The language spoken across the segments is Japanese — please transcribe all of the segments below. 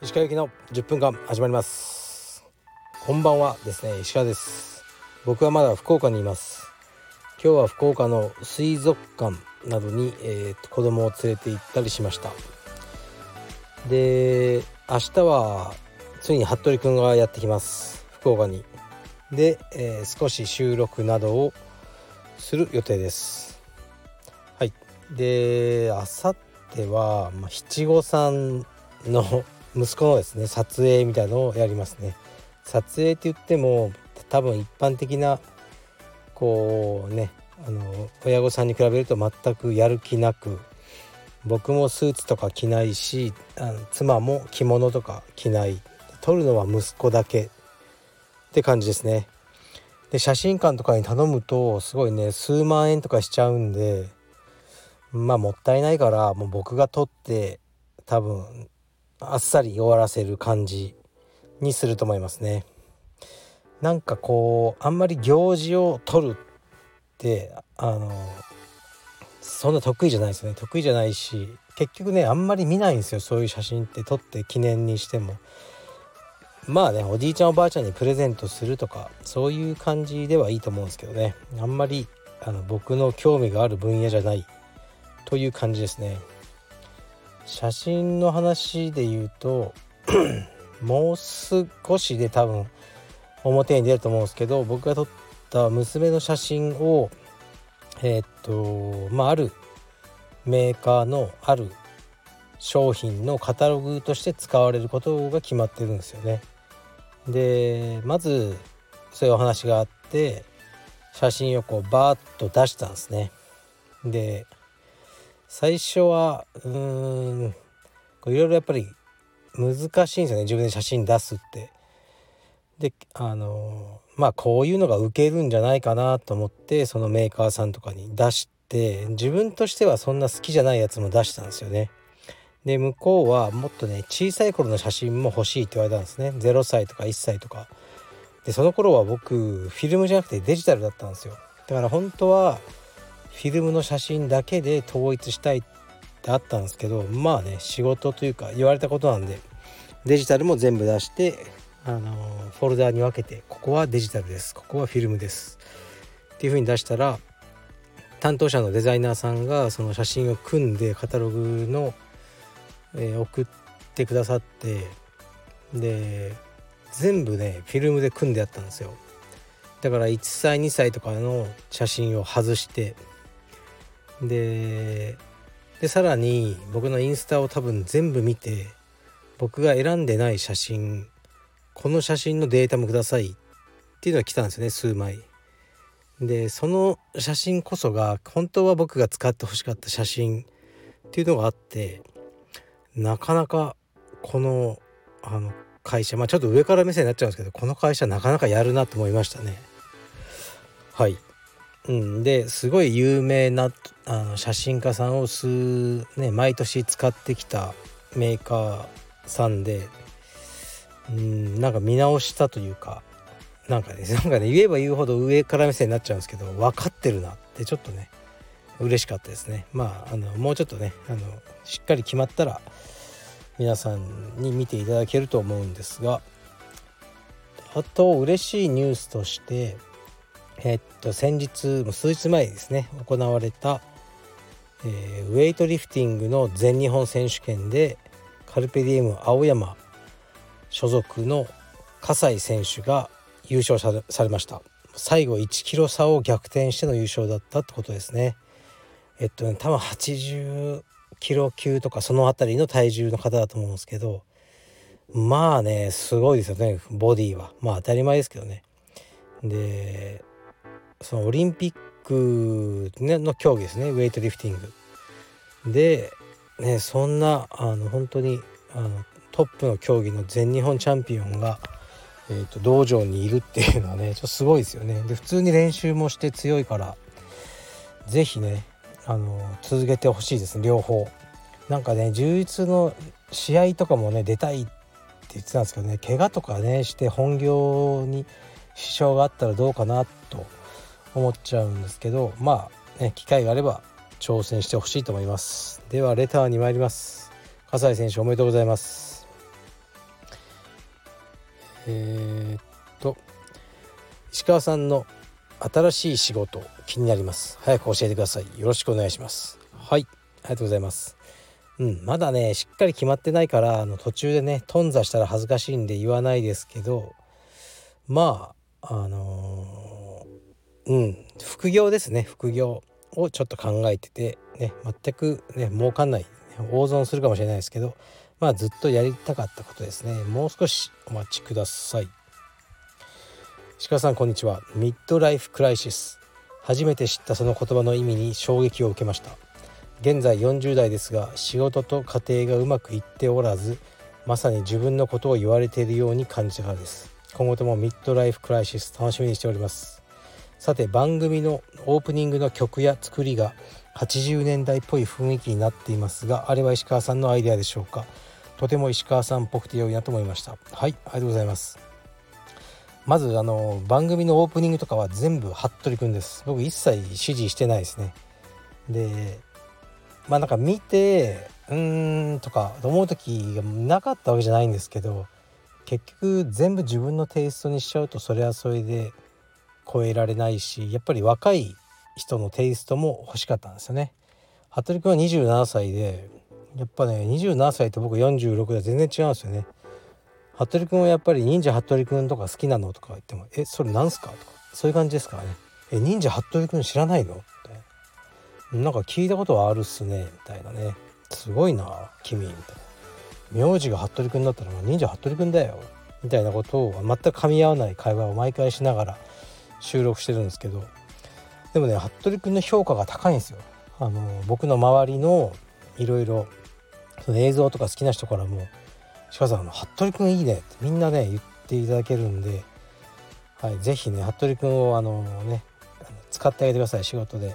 石川行きの10分間始まります。こんばんはですね石川です。僕はまだ福岡にいます。今日は福岡の水族館などに、えー、子供を連れて行ったりしました。で明日はついに服部くんがやってきます。福岡に。で、えー、少し収録などをする予定です。であさっては、まあ、七五三の 息子のですね撮影みたいのをやりますね。撮影って言っても多分一般的なこうねあの親御さんに比べると全くやる気なく僕もスーツとか着ないしあの妻も着物とか着ない。撮るのは息子だけ。って感じですね。で写真館とかに頼むとすごいね数万円とかしちゃうんでまあもったいないからもう僕が撮って多分あっさり終わらせる感じにすると思いますね。なんかこうあんまり行事を取るってあのそんな得意じゃないですよね。得意じゃないし結局ねあんまり見ないんですよ。そういう写真って撮って記念にしても。まあねおじいちゃんおばあちゃんにプレゼントするとかそういう感じではいいと思うんですけどね。あんまりあの僕の興味がある分野じゃないという感じですね写真の話で言うと もう少しで多分表に出ると思うんですけど僕が撮った娘の写真をえー、っとまああるメーカーのある商品のカタログとして使われることが決まってるんですよね。でまずそういうお話があって写真をこうバーッと出したんですね。で最初はうーんいろいろやっぱり難しいんですよね自分で写真出すって。であのまあこういうのが受けるんじゃないかなと思ってそのメーカーさんとかに出して自分としてはそんな好きじゃないやつも出したんですよね。で向こうはもっとね小さい頃の写真も欲しいって言われたんですね0歳とか1歳とかでその頃は僕フィルムじゃなくてデジタルだったんですよだから本当はフィルムの写真だけで統一したいってあったんですけどまあね仕事というか言われたことなんでデジタルも全部出してあのフォルダーに分けてここはデジタルですここはフィルムですっていう風に出したら担当者のデザイナーさんがその写真を組んでカタログのえー、送ってくださってで全部ねフィルムで組んであったんですよ。だから1歳2歳とかの写真を外してででさらに僕のインスタを多分全部見て僕が選んでない写真この写真のデータもくださいっていうのが来たんですよね数枚。でその写真こそが本当は僕が使ってほしかった写真っていうのがあってなかなかこのあの会社まあちょっと上から目線になっちゃうんですけどこの会社なかなかやるなと思いましたね。はい、うん、ですごい有名なあの写真家さんを数ね毎年使ってきたメーカーさんでうんなんか見直したというかなんかね なんかね言えば言うほど上から目線になっちゃうんですけど分かってるなってちょっとね嬉しかったですね。まああのもうちょっとねあのしっかり決まったら皆さんに見ていただけると思うんですがあと嬉しいニュースとしてえっと先日数日前ですね行われた、えー、ウェイトリフティングの全日本選手権でカルペディエム青山所属の葛西選手が優勝されました。最後1キロ差を逆転しての優勝だったってことですね。えっとね多分80キロ級とかその辺りの体重の方だと思うんですけどまあねすごいですよねボディは。まあ当たり前ですけどね。でそのオリンピックの競技ですねウェイトリフティング。でねそんなあの本当にあのトップの競技の全日本チャンピオンが、えーと、道場にいるっていうのはねちょっとすごいですよね。で普通に練習もして強いから是非ねあの続けてほしいですね両方。なんかね充実の試合とかもね出たいって言ってたんですけどね怪我とかねして本業に支障があったらどうかなと思っちゃうんですけどまあね機会があれば挑戦してほしいと思います。ではレターに参ります。葛西選手おめでとうございます。えー、っと石川さんの新しい仕事気になります。早く教えてください。よろしくお願いします。はいありがとうございます。うんまだねしっかり決まってないからあの途中でね頓挫したら恥ずかしいんで言わないですけどまああのー、うん。副業ですね。副業をちょっと考えててね全くね儲かんない大損するかもしれないですけどまあずっとやりたかったことですね。もう少しお待ちください。鹿さんこんにちは。ミッドライフクライシス。初めて知ったその言葉の意味に衝撃を受けました。現在40代ですが仕事と家庭がうまくいっておらずまさに自分のことを言われているように感じたからです。今後ともミッドライフクライシス楽しみにしております。さて番組のオープニングの曲や作りが80年代っぽい雰囲気になっていますがあれは石川さんのアイデアでしょうか？とても石川さんっぽくて良いなと思いました。はいありがとうございます。まずあの番組のオープニングとかは全部服部くんです。僕一切指示してないですね。でまあなんか見てうーんとか思う時がなかったわけじゃないんですけど結局全部自分のテイストにしちゃうとそれはそれで超えられないしやっぱり若い人のテイストも欲しかったんですよね。服部君は27歳でやっぱね27歳と僕46で全然違うんですよね。服部君はやっぱり忍者服部君とか好きなの？とか言っても「えそれなんすか?」とかそういう感じですからね「え忍者服部君知らないの?」ってなんか聞いたことはあるっすねみたいなねすごいな君みたいな名字が服部君だったら忍者服部君だよみたいなことを全く噛み合わない会話を毎回しながら収録してるんですけどでもね服部君の評価が高いんですよ。あの僕の周りのいろいろ映像とか好きな人からも鹿さん服部君いいねってみんなね言っていただけるんで、はい、ぜひね服部君をあのね使ってあげてください仕事で。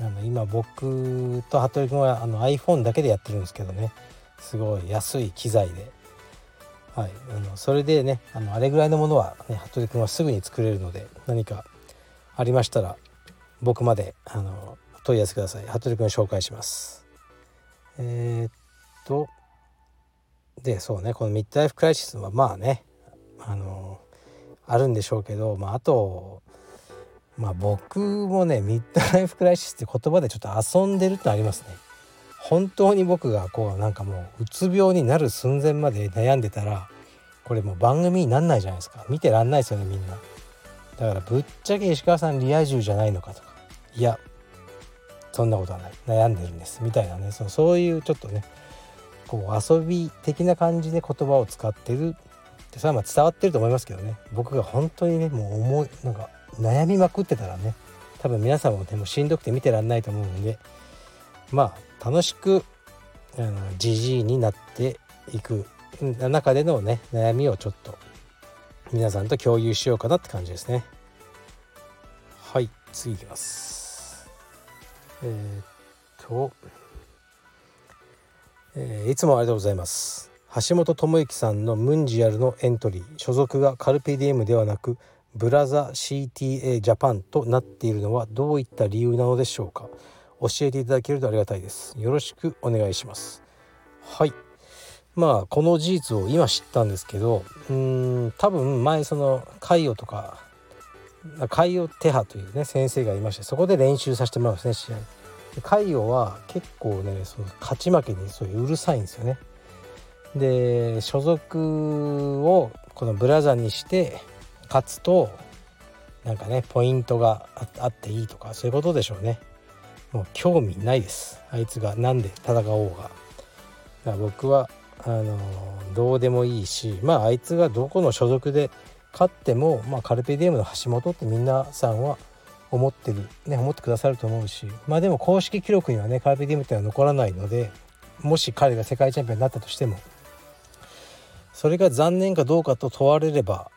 あの今僕と服部君はあの iPhone だけでやってるんですけどね。すごい安い機材で、はい、あのそれでねあのあれぐらいのものは、ね、服部君はすぐに作れるので何かありましたら僕まであの問い合わせください服部君紹介しますえー、っとでそうねこのミッドライフクライシスはまあねあのあるんでしょうけど、まあ、あとまあ僕もねミッドライフクライシスって言葉でちょっと遊んでるってありますね。本当に僕がこうなんかもううつ病になる寸前まで悩んでたらこれもう番組になんないじゃないですか。見てらんないですよねみんな。だからぶっちゃけ石川さんリア充じゃないのかとか。いやそんなことはない。悩んでるんです。みたいなね。そそういうちょっとねこう遊び的な感じで言葉を使ってる。ってそれはまあ伝わってると思いますけどね。僕が本当にねもう思いなんか悩みまくってたらね多分皆さんもでもしんどくて見てらんないと思うんで。まあ楽しくじじいになっていく中でのね悩みをちょっと皆さんと共有しようかなって感じですね。はい次いきます。えー、っとえー、いつもありがとうございます。橋本智之さんのムンジアルのエントリー。所属がカルペディエムではなくブラザ CTA ジャパンとなっているのはどういった理由なのでしょうか。教えていただけるとありがたいですよろしくお願いしますはいまあこの事実を今知ったんですけどうん多分前その海洋とか海洋手派というね先生がいましてそこで練習させてもらうんですね試合海洋は結構ねその勝ち負けにそういううるさいんですよね。で所属をこのブラザーにして勝つとなんかねポイントがあっていいとかそういうことでしょうね。もう興味ないです。あいつが何で戦おうが。僕はあのどうでもいいしまああいつがどこの所属で勝っても、まあ、カルペディエムの橋本って皆さんは思ってる、ね、思ってくださると思うしまあでも公式記録にはねカーペディエムっていうのは残らないのでもし彼が世界チャンピオンになったとしてもそれが残念かどうかと問われれば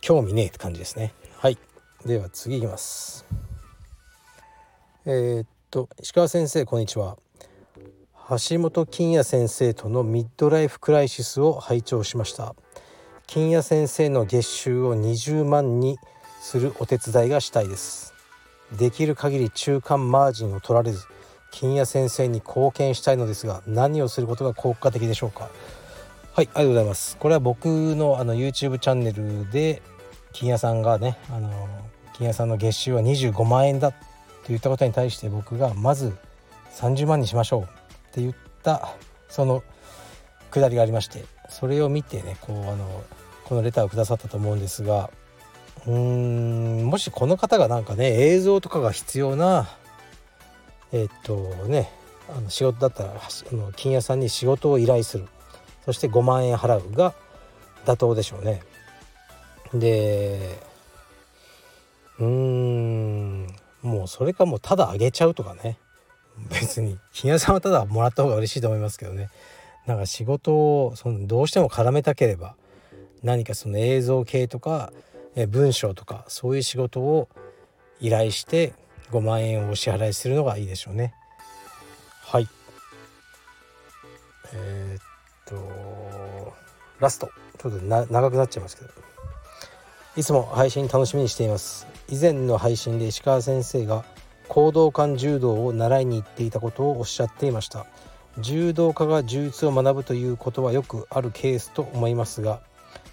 興味ねえって感じですね。はい。では次いきます。えー、っと石川先生こんにちは。橋本金也先生とのミッドライフクライシスを拝聴しました。金也先生の月収を20万にするお手伝いがしたいです。できる限り中間マージンを取られず金谷先生に貢献したいのですが何をすることが効果的でしょうか？はいありがとうございます。これは僕のあの YouTube チャンネルで金谷さんがねあの金谷さんの月収は25万円だっって言ったことに対して僕がまず30万にしましょうって言ったそのくだりがありましてそれを見てねこうあのこのレターをくださったと思うんですがうーんもしこの方がなんかね映像とかが必要なえー、っとねあの仕事だったらあの金谷さんに仕事を依頼するそして5万円払うが妥当でしょうね。でうーんもうそれかもうただあげちゃうとかね。別に金谷さんはただもらった方が嬉しいと思いますけどね。なんか仕事をそのどうしても絡めたければ何かその映像系とか文章とかそういう仕事を依頼して5万円をお支払いするのがいいでしょうね。はい。えー、っとラスト。ちょっと長くなっちゃいますけど。いつも配信楽しみにしています。以前の配信で石川先生が行動感柔道を習いに行っていたことをおっしゃっていました。柔道家が柔術を学ぶということはよくあるケースと思いますが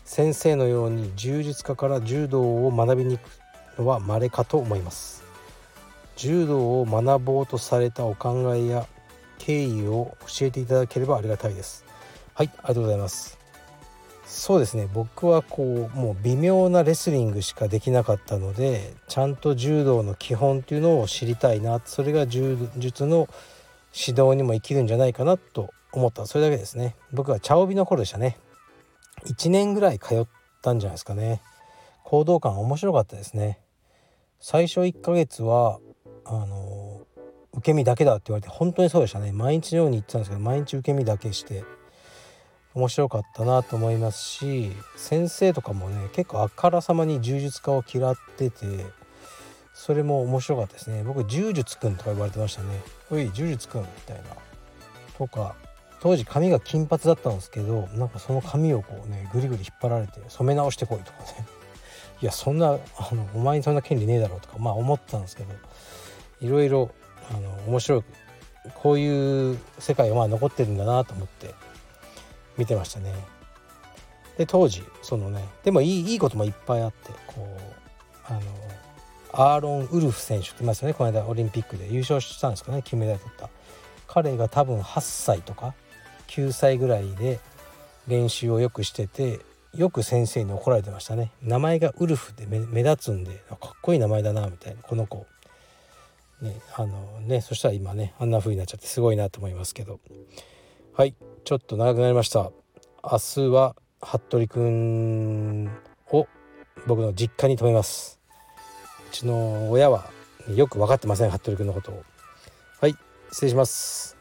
先生のように柔術家から柔道を学びに行くのは稀かと思います。柔道を学ぼうとされたお考えや経緯を教えていただければありがたいです。はいありがとうございます。そうですね。僕はこうもう微妙なレスリングしかできなかったのでちゃんと柔道の基本っていうのを知りたいなそれが柔術の指導にも生きるんじゃないかなと思った。それだけですね。僕は茶帯の頃でしたね。1年ぐらい通ったんじゃないですかね。行動感面白かったですね。最初1ヶ月はあの受け身だけだって言われて本当にそうでしたね。毎日のように言ってたんですけど毎日受け身だけして。面白かったなと思いますし先生とかもね結構あからさまに柔術家を嫌っててそれも面白かったですね。僕柔術くんとか言われてましたね「おい柔術くん」みたいな。とか当時髪が金髪だったんですけどなんかその髪をこうねぐりぐり引っ張られて染め直してこいとかね。いやそんなあのお前にそんな権利ねえだろうとかまあ思ったんですけどいろいろあの面白いこういう世界がまあ残ってるんだなと思って見てましたね。で当時そのねでもいいいいこともいっぱいあってこうあのアーロン・ウルフ選手って言いますよね。この間オリンピックで。優勝したんですかね。金メダル取った。彼が多分8歳とか9歳ぐらいで練習をよくしててよく先生に怒られてましたね。名前がウルフで目立つんでかっこいい名前だなみたいな。この子。ねあのねそしたら今ねあんな風になっちゃってすごいなと思いますけど。はい。ちょっと長くなりました。明日は服部くんを僕の実家に泊めます。うちの親はよく分かってません。服部くんのことを。はい。失礼します。